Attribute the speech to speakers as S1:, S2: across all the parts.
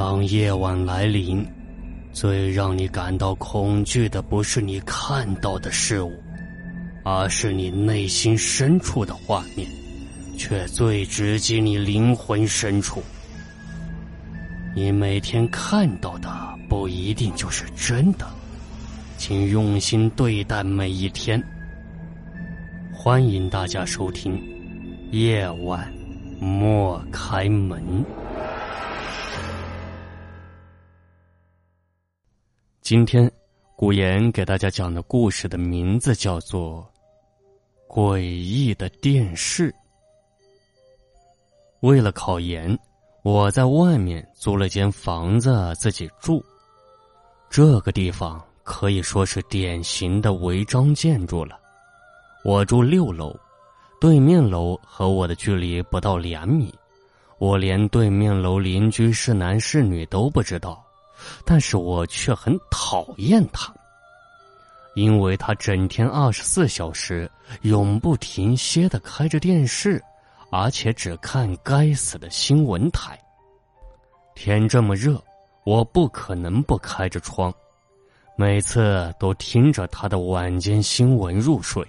S1: 当夜晚来临，最让你感到恐惧的不是你看到的事物，而是你内心深处的画面，却最直击你灵魂深处。你每天看到的不一定就是真的，请用心对待每一天。欢迎大家收听《夜晚莫开门》。今天，古言给大家讲的故事的名字叫做《诡异的电视》。为了考研。我在外面租了间房子自己住，这个地方可以说是典型的违章建筑了。我住六楼，对面楼和我的距离不到两米，我连对面楼邻居是男是女都不知道，但是我却很讨厌他，因为他整天二十四小时永不停歇的开着电视。而且只看该死的新闻台。天这么热，我不可能不开着窗，每次都听着他的晚间新闻入睡，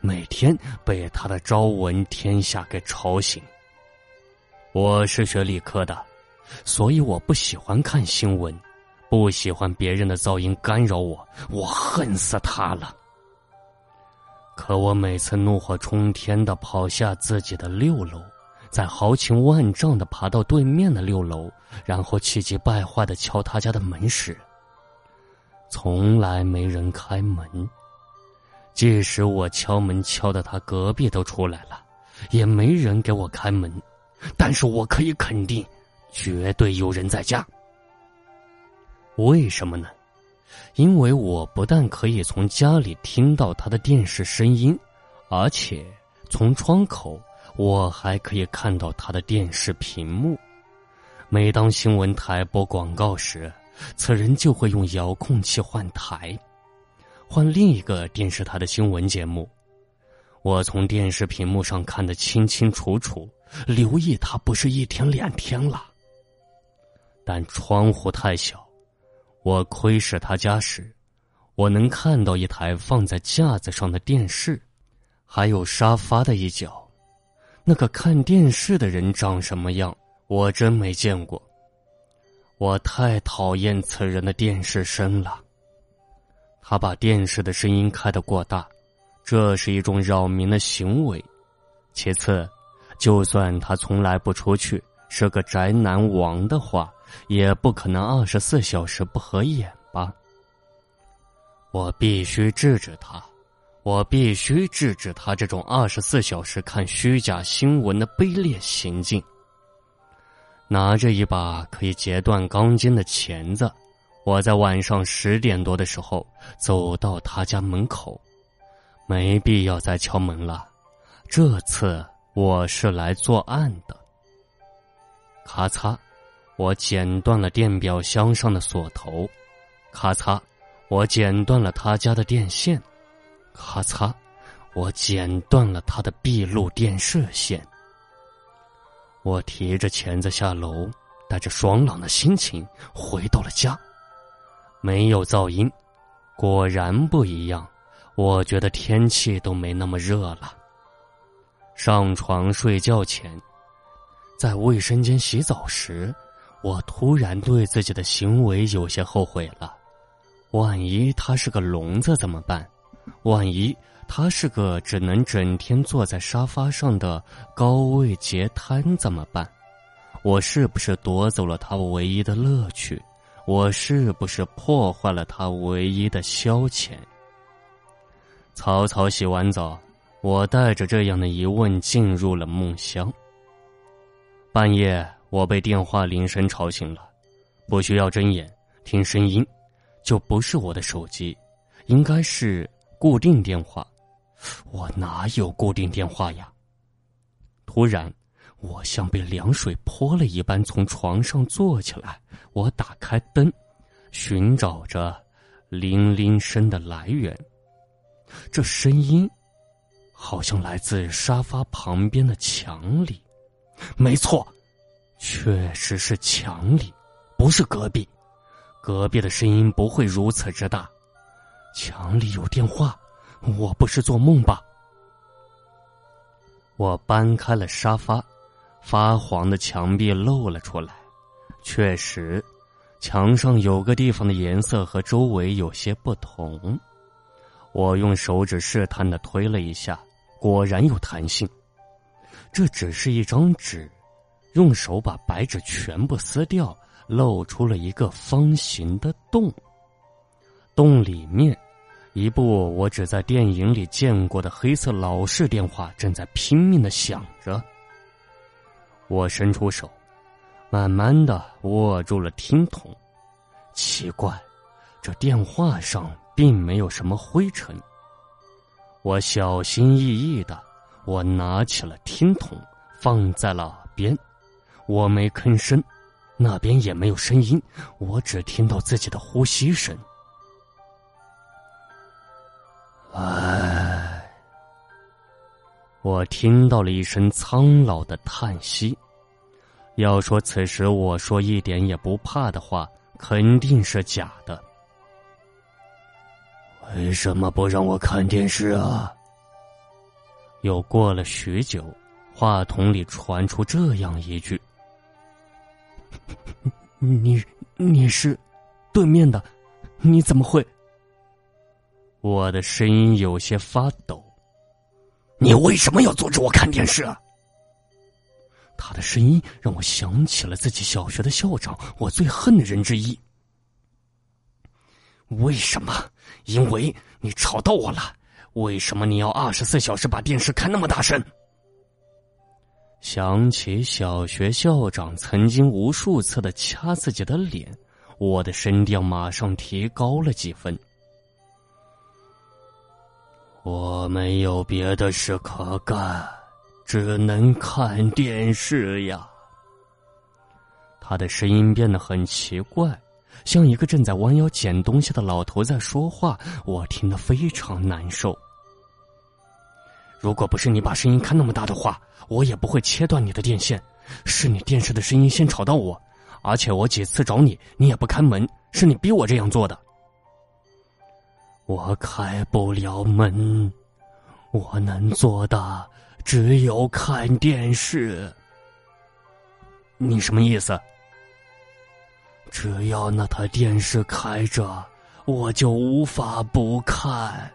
S1: 每天被他的朝闻天下给吵醒。我是学理科的，所以我不喜欢看新闻，不喜欢别人的噪音干扰我，我恨死他了。可我每次怒火冲天的跑下自己的六楼，再豪情万丈的爬到对面的六楼，然后气急败坏的敲他家的门时，从来没人开门。即使我敲门敲的他隔壁都出来了，也没人给我开门。但是我可以肯定，绝对有人在家。为什么呢？因为我不但可以从家里听到他的电视声音，而且从窗口我还可以看到他的电视屏幕。每当新闻台播广告时，此人就会用遥控器换台，换另一个电视台的新闻节目。我从电视屏幕上看得清清楚楚，留意他不是一天两天了。但窗户太小。我窥视他家时，我能看到一台放在架子上的电视，还有沙发的一角。那个看电视的人长什么样，我真没见过。我太讨厌此人的电视声了。他把电视的声音开得过大，这是一种扰民的行为。其次，就算他从来不出去，是个宅男王的话。也不可能二十四小时不合眼吧？我必须制止他，我必须制止他这种二十四小时看虚假新闻的卑劣行径。拿着一把可以截断钢筋的钳子，我在晚上十点多的时候走到他家门口，没必要再敲门了。这次我是来作案的。咔嚓。我剪断了电表箱上的锁头，咔嚓！我剪断了他家的电线，咔嚓！我剪断了他的闭路电视线。我提着钳子下楼，带着爽朗的心情回到了家。没有噪音，果然不一样。我觉得天气都没那么热了。上床睡觉前，在卫生间洗澡时。我突然对自己的行为有些后悔了。万一他是个聋子怎么办？万一他是个只能整天坐在沙发上的高位截瘫怎么办？我是不是夺走了他唯一的乐趣？我是不是破坏了他唯一的消遣？草草洗完澡，我带着这样的疑问进入了梦乡。半夜。我被电话铃声吵醒了，不需要睁眼听声音，就不是我的手机，应该是固定电话。我哪有固定电话呀？突然，我像被凉水泼了一般，从床上坐起来。我打开灯，寻找着铃铃声的来源。这声音好像来自沙发旁边的墙里。没错。确实是墙里，不是隔壁，隔壁的声音不会如此之大。墙里有电话，我不是做梦吧？我搬开了沙发，发黄的墙壁露了出来。确实，墙上有个地方的颜色和周围有些不同。我用手指试探的推了一下，果然有弹性。这只是一张纸，用手把白纸全部撕掉，露出了一个方形的洞。洞里面，一部我只在电影里见过的黑色老式电话正在拼命的响着。我伸出手，慢慢的握住了听筒。奇怪，这电话上并没有什么灰尘。我小心翼翼的。我拿起了听筒，放在了耳边，我没吭声，那边也没有声音，我只听到自己的呼吸声。唉，我听到了一声苍老的叹息。要说此时我说一点也不怕的话，肯定是假的。为什么不让我看电视啊？又过了许久，话筒里传出这样一句：“你你是对面的，你怎么会？”我的声音有些发抖。你为什么要阻止我看电视？啊？他的声音让我想起了自己小学的校长，我最恨的人之一。为什么？因为你吵到我了。为什么你要二十四小时把电视开那么大声？想起小学校长曾经无数次的掐自己的脸，我的声调马上提高了几分。我没有别的事可干，只能看电视呀。他的声音变得很奇怪，像一个正在弯腰捡东西的老头在说话，我听得非常难受。如果不是你把声音开那么大的话，我也不会切断你的电线。是你电视的声音先吵到我，而且我几次找你，你也不开门，是你逼我这样做的。我开不了门，我能做的只有看电视。你什么意思？只要那台电视开着，我就无法不看。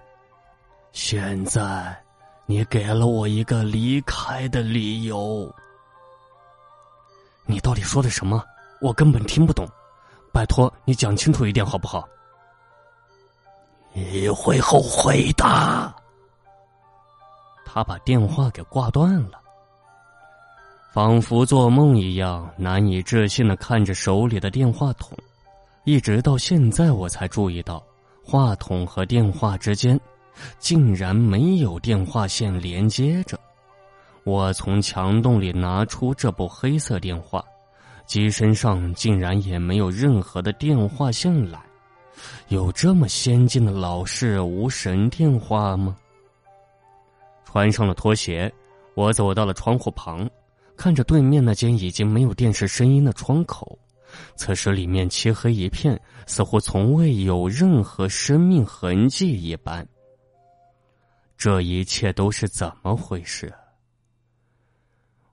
S1: 现在。你给了我一个离开的理由。你到底说的什么？我根本听不懂。拜托，你讲清楚一点好不好？你会后悔的。他把电话给挂断了，仿佛做梦一样，难以置信的看着手里的电话筒。一直到现在，我才注意到话筒和电话之间。竟然没有电话线连接着。我从墙洞里拿出这部黑色电话，机身上竟然也没有任何的电话线来。有这么先进的老式无绳电话吗？穿上了拖鞋，我走到了窗户旁，看着对面那间已经没有电视声音的窗口。此时里面漆黑一片，似乎从未有任何生命痕迹一般。这一切都是怎么回事？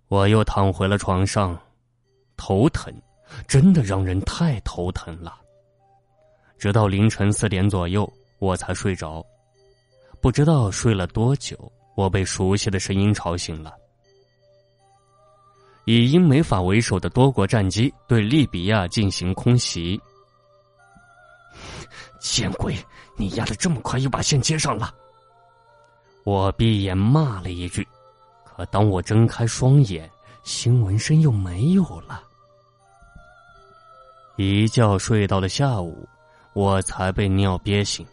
S1: 我又躺回了床上，头疼，真的让人太头疼了。直到凌晨四点左右，我才睡着。不知道睡了多久，我被熟悉的声音吵醒了。以英美法为首的多国战机对利比亚进行空袭。见鬼！你压的这么快，又把线接上了。我闭眼骂了一句，可当我睁开双眼，新闻声又没有了。一觉睡到了下午，我才被尿憋醒。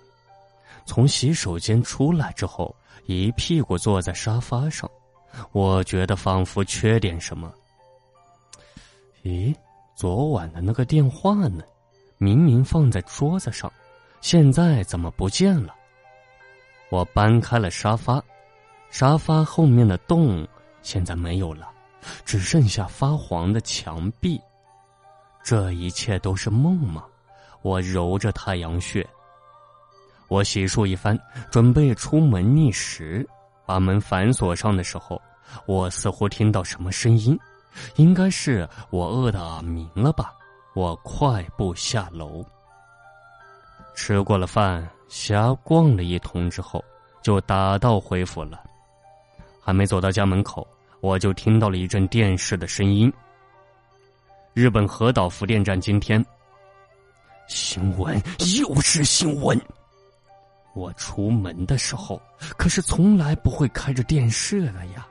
S1: 从洗手间出来之后，一屁股坐在沙发上，我觉得仿佛缺点什么。咦，昨晚的那个电话呢？明明放在桌子上，现在怎么不见了？我搬开了沙发，沙发后面的洞现在没有了，只剩下发黄的墙壁。这一切都是梦吗？我揉着太阳穴，我洗漱一番，准备出门觅食。把门反锁上的时候，我似乎听到什么声音，应该是我饿的耳鸣了吧。我快步下楼，吃过了饭，瞎逛了一通之后，就打道回府了。还没走到家门口，我就听到了一阵电视的声音。日本核岛福电站今天新闻又是新闻。我出门的时候可是从来不会开着电视的呀，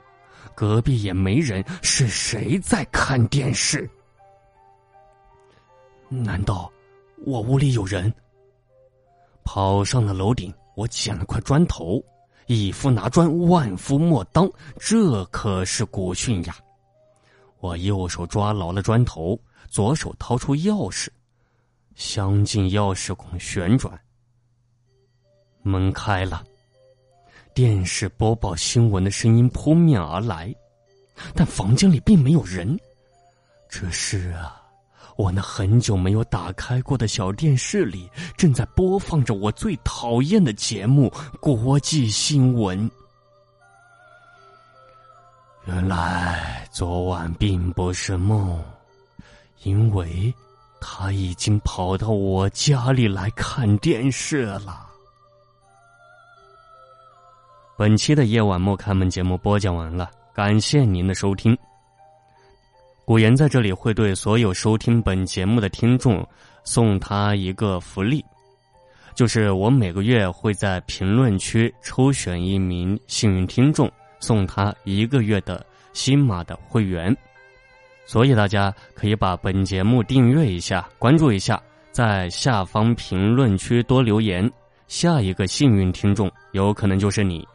S1: 隔壁也没人，是谁在看电视？难道我屋里有人？跑上了楼顶，我捡了块砖头，一夫拿砖，万夫莫当，这可是古训呀！我右手抓牢了砖头，左手掏出钥匙，镶进钥匙孔旋转。门开了，电视播报新闻的声音扑面而来，但房间里并没有人。这是啊，我那很久没有打开过的小电视里正在播放着我最讨厌的节目——国际新闻。原来昨晚并不是梦，因为他已经跑到我家里来看电视了。本期的夜晚莫开门节目播讲完了，感谢您的收听。古言在这里会对所有收听本节目的听众送他一个福利，就是我每个月会在评论区抽选一名幸运听众，送他一个月的新马的会员。所以大家可以把本节目订阅一下，关注一下，在下方评论区多留言，下一个幸运听众有可能就是你。